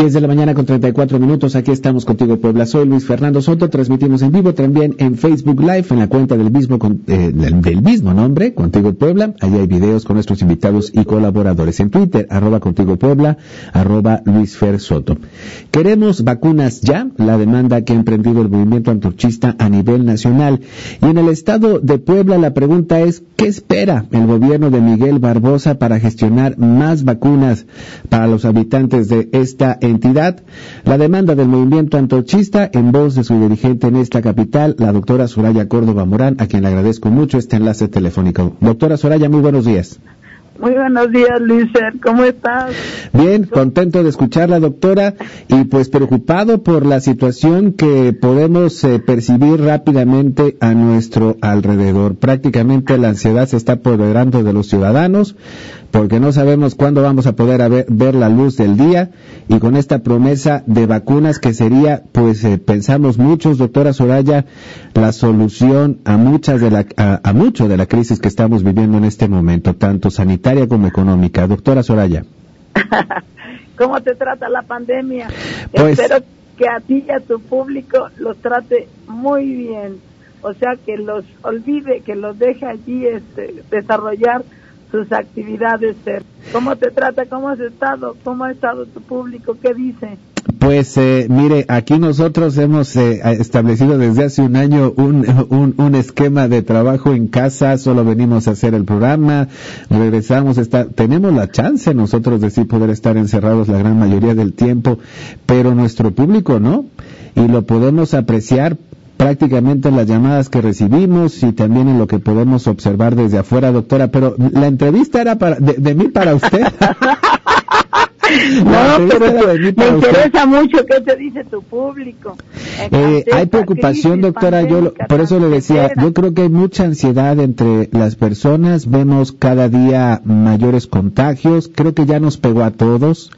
10 de la mañana con 34 minutos, aquí estamos contigo Puebla. Soy Luis Fernando Soto, transmitimos en vivo también en Facebook Live, en la cuenta del mismo, eh, del, mismo nombre, Contigo Puebla. Allí hay videos con nuestros invitados y colaboradores. En Twitter, arroba Contigo Puebla, arroba Luis Fer Soto. Queremos vacunas ya, la demanda que ha emprendido el movimiento antorchista a nivel nacional. Y en el estado de Puebla la pregunta es, ¿qué espera el gobierno de Miguel Barbosa para gestionar más vacunas para los habitantes de esta. La demanda del movimiento antorchista en voz de su dirigente en esta capital, la doctora Soraya Córdoba Morán, a quien le agradezco mucho este enlace telefónico. Doctora Soraya, muy buenos días. Muy buenos días, Luiser. ¿Cómo estás? Bien, contento de escucharla, doctora, y pues preocupado por la situación que podemos eh, percibir rápidamente a nuestro alrededor. Prácticamente la ansiedad se está apoderando de los ciudadanos porque no sabemos cuándo vamos a poder ver la luz del día y con esta promesa de vacunas que sería, pues eh, pensamos muchos, doctora Soraya, la solución a muchas de la, a, mucho de la crisis que estamos viviendo en este momento, tanto sanitaria como económica. Doctora Soraya. ¿Cómo te trata la pandemia? Pues Espero que a ti y a tu público los trate muy bien. O sea, que los olvide, que los deje allí este, desarrollar sus actividades. ¿Cómo te trata? ¿Cómo has estado? ¿Cómo ha estado tu público? ¿Qué dice? Pues eh, mire, aquí nosotros hemos eh, establecido desde hace un año un, un, un, esquema de trabajo en casa, solo venimos a hacer el programa, regresamos, está, tenemos la chance nosotros de sí poder estar encerrados la gran mayoría del tiempo, pero nuestro público no, y lo podemos apreciar prácticamente en las llamadas que recibimos y también en lo que podemos observar desde afuera, doctora. Pero la entrevista era para, de, mí para usted. no, pero me interesa mucho qué te dice tu público. Eh, hay preocupación, doctora. Yo por eso le decía, yo creo que hay mucha ansiedad entre las personas. Vemos cada día mayores contagios. Creo que ya nos pegó a todos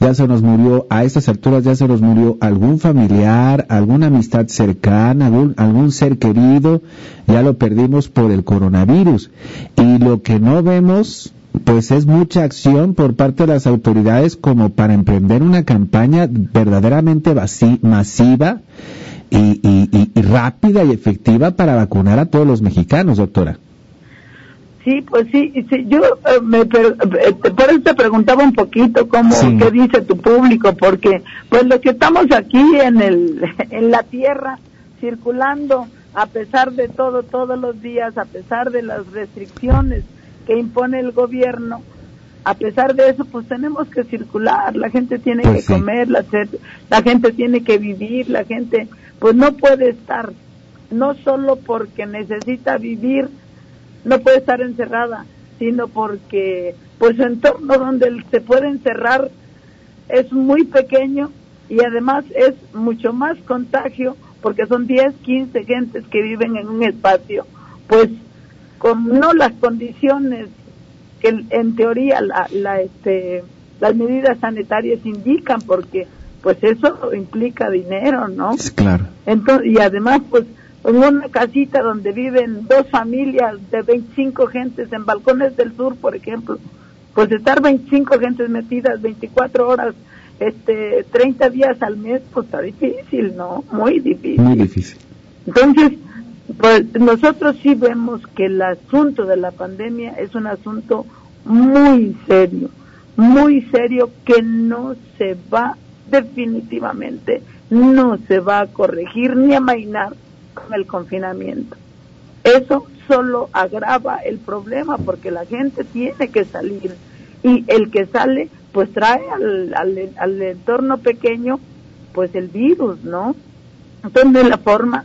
ya se nos murió, a estas alturas ya se nos murió algún familiar, alguna amistad cercana, algún, algún ser querido, ya lo perdimos por el coronavirus. Y lo que no vemos, pues es mucha acción por parte de las autoridades como para emprender una campaña verdaderamente masiva y, y rápida y efectiva para vacunar a todos los mexicanos, doctora. Sí, pues sí, sí yo eh, me, eh, por eso te preguntaba un poquito cómo, qué dice tu público, porque pues lo que estamos aquí en, el, en la tierra, circulando, a pesar de todo, todos los días, a pesar de las restricciones que impone el gobierno, a pesar de eso, pues tenemos que circular, la gente tiene pues que comer, la, la gente tiene que vivir, la gente pues no puede estar, no solo porque necesita vivir, no puede estar encerrada, sino porque pues su entorno donde se puede encerrar es muy pequeño y además es mucho más contagio porque son 10, 15 gentes que viven en un espacio, pues con no las condiciones que en teoría la, la este las medidas sanitarias indican porque pues eso implica dinero, ¿no? Claro. Entonces, y además pues en una casita donde viven dos familias de 25 gentes en balcones del sur, por ejemplo, pues estar 25 gentes metidas 24 horas, este, 30 días al mes, pues está difícil, ¿no? Muy difícil. Muy difícil. Entonces, pues nosotros sí vemos que el asunto de la pandemia es un asunto muy serio, muy serio que no se va definitivamente, no se va a corregir ni a mainar con el confinamiento. Eso solo agrava el problema porque la gente tiene que salir y el que sale pues trae al, al, entorno pequeño pues el virus, ¿no? Entonces la forma,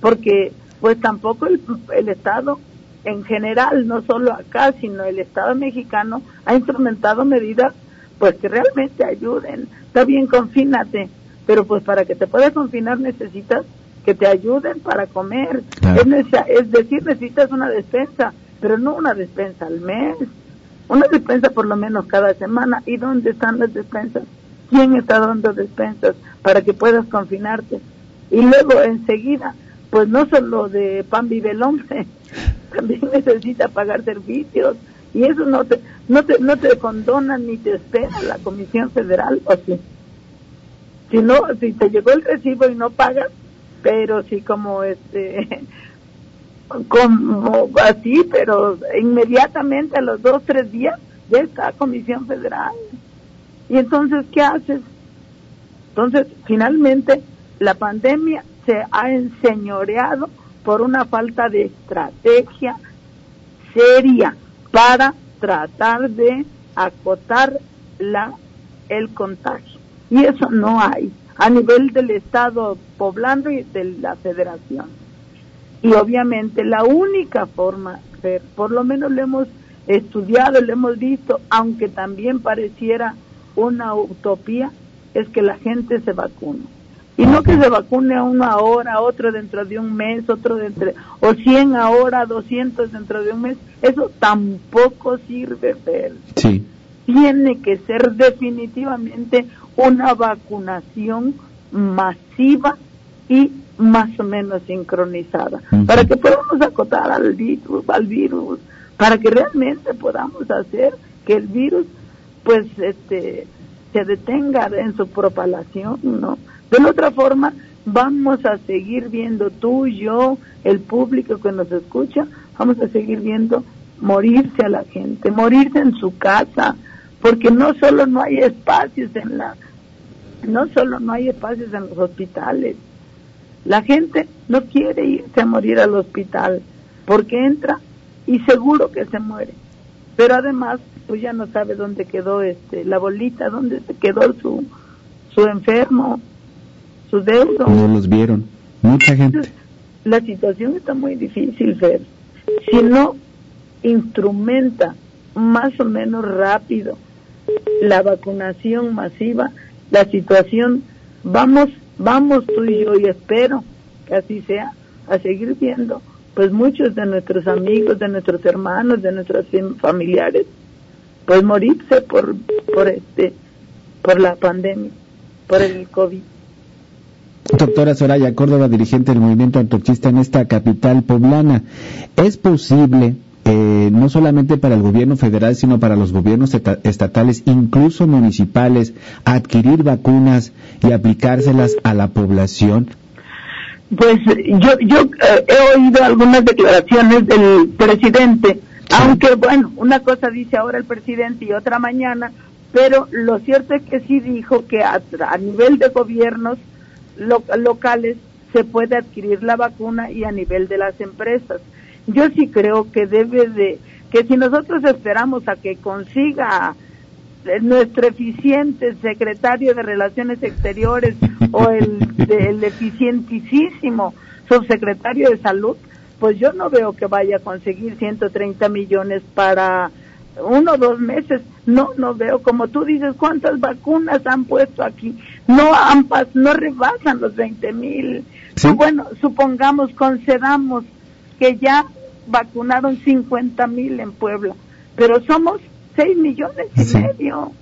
porque pues tampoco el, el Estado en general, no solo acá, sino el Estado mexicano ha implementado medidas pues que realmente ayuden. Está bien, confínate, pero pues para que te puedas confinar necesitas que te ayuden para comer. Es, decir, necesitas una despensa, pero no una despensa al mes, una despensa por lo menos cada semana. ¿Y dónde están las despensas? ¿Quién está dando despensas para que puedas confinarte? y luego enseguida, pues no solo de pan vive el hombre, también necesita pagar servicios y eso no te no te no te condona ni te espera la Comisión Federal o sí. Si no, si te llegó el recibo y no pagas, pero sí como este como así, pero inmediatamente a los dos, tres días ya está Comisión Federal. Y entonces, ¿qué haces? Entonces, finalmente, la pandemia se ha enseñoreado por una falta de estrategia seria para tratar de acotar la el contagio. Y eso no hay a nivel del Estado poblando y de la Federación. Y obviamente la única forma, por lo menos lo hemos estudiado, lo hemos visto, aunque también pareciera una utopía, es que la gente se vacune. Y no que se vacune uno ahora, otro dentro de un mes, otro dentro, o 100 ahora, 200 dentro de un mes. Eso tampoco sirve, Fer. Sí. Tiene que ser definitivamente una vacunación masiva y más o menos sincronizada, para que podamos acotar al virus, al virus, para que realmente podamos hacer que el virus pues este se detenga en su propagación, ¿no? De la otra forma, vamos a seguir viendo tú, yo, el público que nos escucha, vamos a seguir viendo morirse a la gente, morirse en su casa, porque no solo no hay espacios en la, no solo no hay espacios en los hospitales, la gente no quiere irse a morir al hospital porque entra y seguro que se muere. Pero además, pues ya no sabe dónde quedó este la bolita, dónde se quedó su su enfermo, su deudo. No los vieron, mucha gente. la situación está muy difícil, ver. Si no instrumenta más o menos rápido la vacunación masiva, la situación vamos vamos tú y yo y espero que así sea, a seguir viendo pues muchos de nuestros amigos, de nuestros hermanos, de nuestros familiares, pues morirse por, por este, por la pandemia, por el COVID. Doctora Soraya Córdoba, dirigente del movimiento antorchista en esta capital poblana, ¿es posible eh, no solamente para el gobierno federal, sino para los gobiernos estatales, incluso municipales, adquirir vacunas y aplicárselas a la población? Pues yo, yo eh, he oído algunas declaraciones del presidente, aunque bueno, una cosa dice ahora el presidente y otra mañana, pero lo cierto es que sí dijo que a, nivel de gobiernos locales se puede adquirir la vacuna y a nivel de las empresas. Yo sí creo que debe de, que si nosotros esperamos a que consiga nuestro eficiente secretario de Relaciones Exteriores o el, el eficientísimo subsecretario de Salud, pues yo no veo que vaya a conseguir 130 millones para uno o dos meses. No, no veo. Como tú dices, ¿cuántas vacunas han puesto aquí? No, ambas no rebasan los 20 mil. Bueno, supongamos, concedamos que ya vacunaron 50 mil en Puebla, pero somos 6 millones y medio.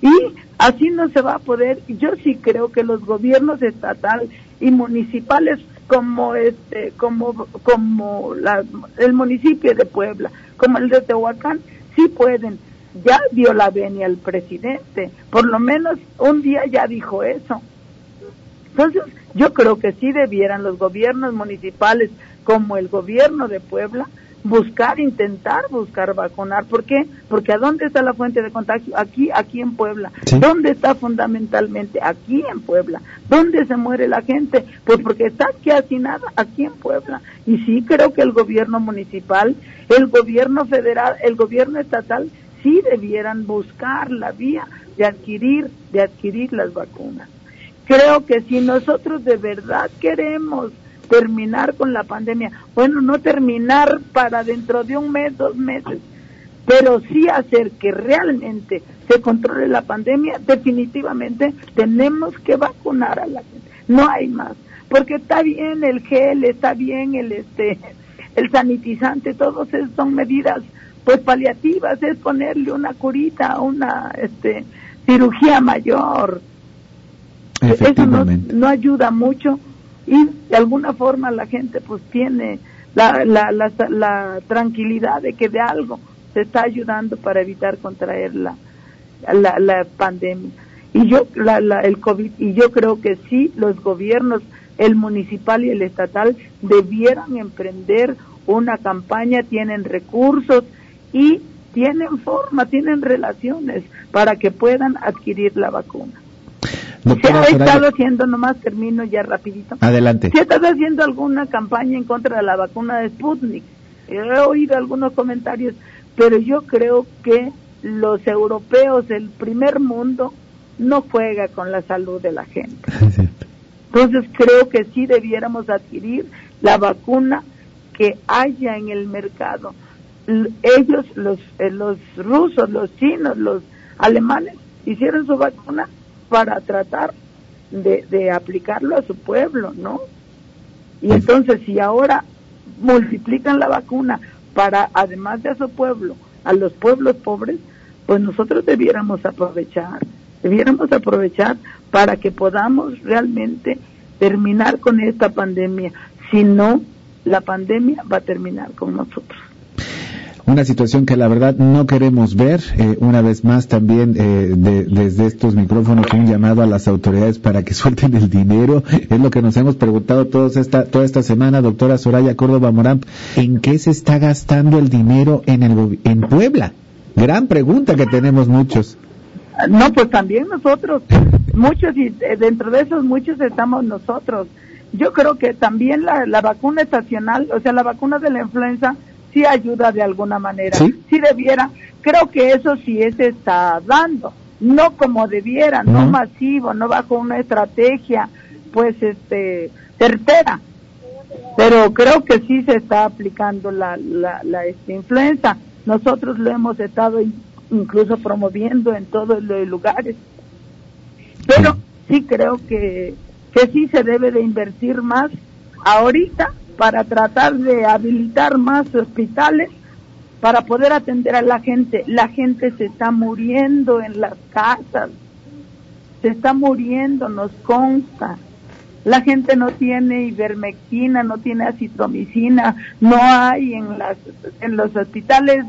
Y así no se va a poder. Yo sí creo que los gobiernos estatales y municipales como este como como la, el municipio de Puebla, como el de Tehuacán, sí pueden. Ya dio la venia al presidente, por lo menos un día ya dijo eso. Entonces, yo creo que sí debieran los gobiernos municipales como el gobierno de Puebla buscar, intentar buscar vacunar. ¿Por qué? Porque ¿a dónde está la fuente de contagio? Aquí, aquí en Puebla. ¿Dónde está fundamentalmente? Aquí en Puebla. ¿Dónde se muere la gente? Pues porque está aquí nada aquí en Puebla. Y sí creo que el gobierno municipal, el gobierno federal, el gobierno estatal, sí debieran buscar la vía de adquirir, de adquirir las vacunas. Creo que si nosotros de verdad queremos terminar con la pandemia, bueno, no terminar para dentro de un mes, dos meses, pero sí hacer que realmente se controle la pandemia, definitivamente tenemos que vacunar a la gente. No hay más, porque está bien el gel, está bien el este el sanitizante, todos esos son medidas pues paliativas, es ponerle una curita, una este cirugía mayor. Eso no, no, ayuda mucho y de alguna forma la gente pues tiene la, la, la, la tranquilidad de que de algo se está ayudando para evitar contraer la, la, la pandemia. Y yo, la, la, el COVID, y yo creo que sí, los gobiernos, el municipal y el estatal, debieran emprender una campaña, tienen recursos y tienen forma, tienen relaciones para que puedan adquirir la vacuna. Se ha estado haciendo, nomás termino ya rapidito. Adelante. Se ha estado haciendo alguna campaña en contra de la vacuna de Sputnik. He oído algunos comentarios, pero yo creo que los europeos del primer mundo no juega con la salud de la gente. Entonces creo que sí debiéramos adquirir la vacuna que haya en el mercado. Ellos, los, eh, los rusos, los chinos, los alemanes, hicieron su vacuna para tratar de, de aplicarlo a su pueblo, ¿no? Y entonces si ahora multiplican la vacuna para, además de a su pueblo, a los pueblos pobres, pues nosotros debiéramos aprovechar, debiéramos aprovechar para que podamos realmente terminar con esta pandemia. Si no, la pandemia va a terminar con nosotros una situación que la verdad no queremos ver. Eh, una vez más también eh, desde estos micrófonos un llamado a las autoridades para que suelten el dinero. Es lo que nos hemos preguntado todos esta, toda esta semana, doctora Soraya Córdoba Morán. ¿En qué se está gastando el dinero en, el, en Puebla? Gran pregunta que tenemos muchos. No, pues también nosotros, muchos y eh, dentro de esos muchos estamos nosotros. Yo creo que también la, la vacuna estacional, o sea, la vacuna de la influenza, sí ayuda de alguna manera. ¿Sí? debiera. Creo que eso sí se está dando. No como debiera, no, no masivo, no bajo una estrategia, pues, este, certera. Pero creo que sí se está aplicando la, la, la este, influenza nosotros lo hemos estado incluso promoviendo en todos los lugares. Pero sí creo que, que sí se debe de invertir más ahorita para tratar de habilitar más hospitales para poder atender a la gente. La gente se está muriendo en las casas, se está muriendo, nos consta. La gente no tiene ivermectina, no tiene acitromicina, no hay en las en los hospitales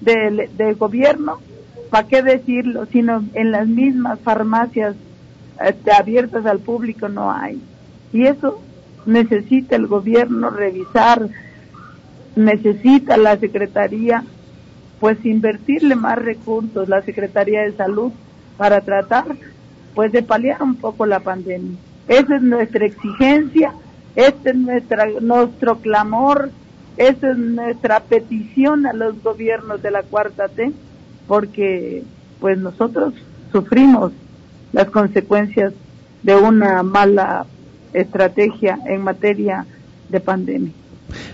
del, gobierno, ¿para qué decirlo? Sino en las mismas farmacias este, abiertas al público no hay. Y eso necesita el gobierno revisar, necesita la Secretaría, pues invertirle más recursos, la Secretaría de Salud, para tratar, pues de paliar un poco la pandemia. Esa es nuestra exigencia, este es nuestra, nuestro clamor, esa es nuestra petición a los gobiernos de la cuarta T, porque pues nosotros sufrimos las consecuencias de una mala estrategia en materia de pandemia.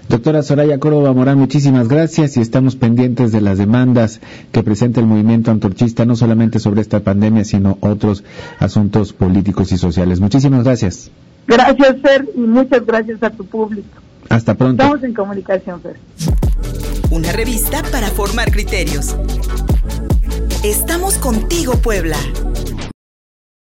Doctora Soraya Córdoba Morán, muchísimas gracias y estamos pendientes de las demandas que presenta el movimiento antorchista, no solamente sobre esta pandemia, sino otros asuntos políticos y sociales. Muchísimas gracias. Gracias, Fer, y muchas gracias a tu público. Hasta pronto. Estamos en comunicación, Fer. Una revista para formar criterios. Estamos contigo, Puebla.